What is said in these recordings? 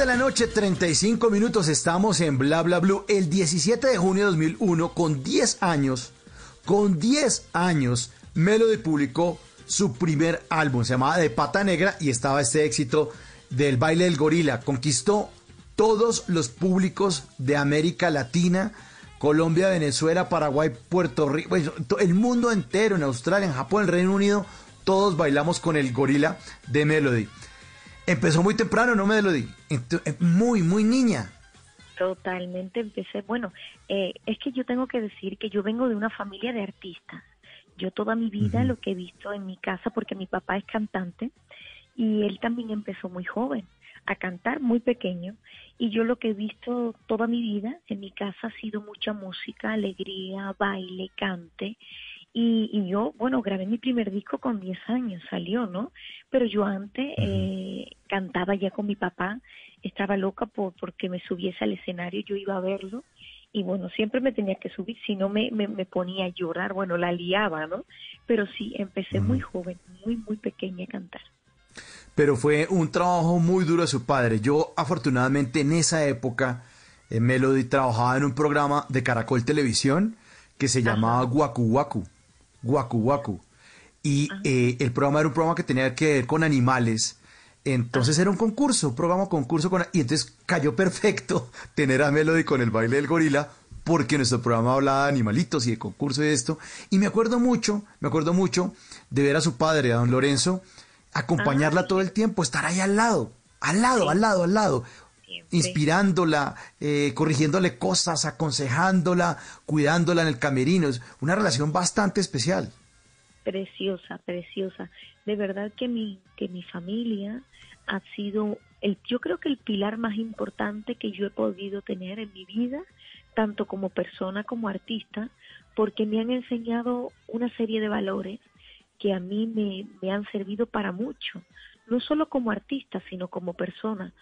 de la noche, 35 minutos, estamos en Bla Bla Blue. El 17 de junio de 2001, con 10 años, con 10 años, Melody publicó su primer álbum, se llamaba De Pata Negra y estaba este éxito del baile del gorila. Conquistó todos los públicos de América Latina, Colombia, Venezuela, Paraguay, Puerto Rico, el mundo entero, en Australia, en Japón, en Reino Unido, todos bailamos con el gorila de Melody. Empezó muy temprano, ¿no, Melody? Eh, muy, muy niña. Totalmente empecé. Bueno, eh, es que yo tengo que decir que yo vengo de una familia de artistas. Yo toda mi vida lo que he visto en mi casa, porque mi papá es cantante y él también empezó muy joven a cantar, muy pequeño. Y yo lo que he visto toda mi vida en mi casa ha sido mucha música, alegría, baile, cante. Y, yo, bueno, grabé mi primer disco con 10 años, salió, ¿no? Pero yo antes eh, cantaba ya con mi papá, estaba loca por porque me subiese al escenario, yo iba a verlo y bueno, siempre me tenía que subir, si no me, me, ponía a llorar, bueno, la liaba, ¿no? Pero sí, empecé muy joven, muy, muy pequeña a cantar. Pero fue un trabajo muy duro de su padre. Yo, afortunadamente, en esa época, eh, Melody trabajaba en un programa de Caracol Televisión que se llamaba Guacu Guacu. Guacu Guacu. Y eh, el programa era un programa que tenía que ver con animales. Entonces era un concurso, un programa concurso con... Y entonces cayó perfecto tener a Melody con el baile del gorila porque nuestro programa hablaba de animalitos y de concurso y de esto. Y me acuerdo mucho, me acuerdo mucho de ver a su padre, a don Lorenzo, acompañarla todo el tiempo, estar ahí al lado, al lado, al lado, al lado, inspirándola, eh, corrigiéndole cosas, aconsejándola, cuidándola en el camerino. Es una relación bastante especial. Preciosa, preciosa. De verdad que mi, que mi familia ha sido, el, yo creo que el pilar más importante que yo he podido tener en mi vida, tanto como persona como artista, porque me han enseñado una serie de valores que a mí me, me han servido para mucho, no solo como artista, sino como persona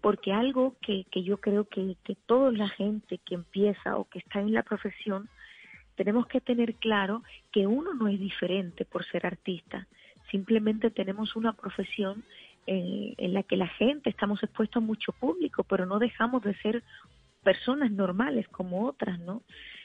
porque algo que, que yo creo que, que toda la gente que empieza o que está en la profesión, tenemos que tener claro que uno no es diferente por ser artista, simplemente tenemos una profesión en, en la que la gente estamos expuestos a mucho público, pero no dejamos de ser personas normales como otras, ¿no?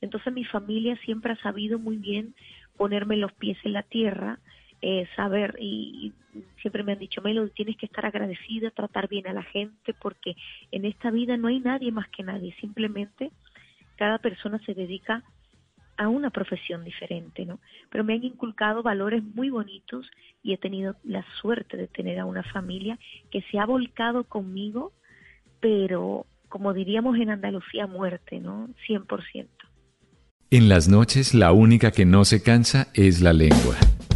Entonces mi familia siempre ha sabido muy bien ponerme los pies en la tierra, eh, saber y, siempre me han dicho, Melo, tienes que estar agradecida, tratar bien a la gente, porque en esta vida no hay nadie más que nadie, simplemente cada persona se dedica a una profesión diferente, ¿no? Pero me han inculcado valores muy bonitos y he tenido la suerte de tener a una familia que se ha volcado conmigo, pero como diríamos en Andalucía, muerte, ¿no? 100%. En las noches la única que no se cansa es la lengua.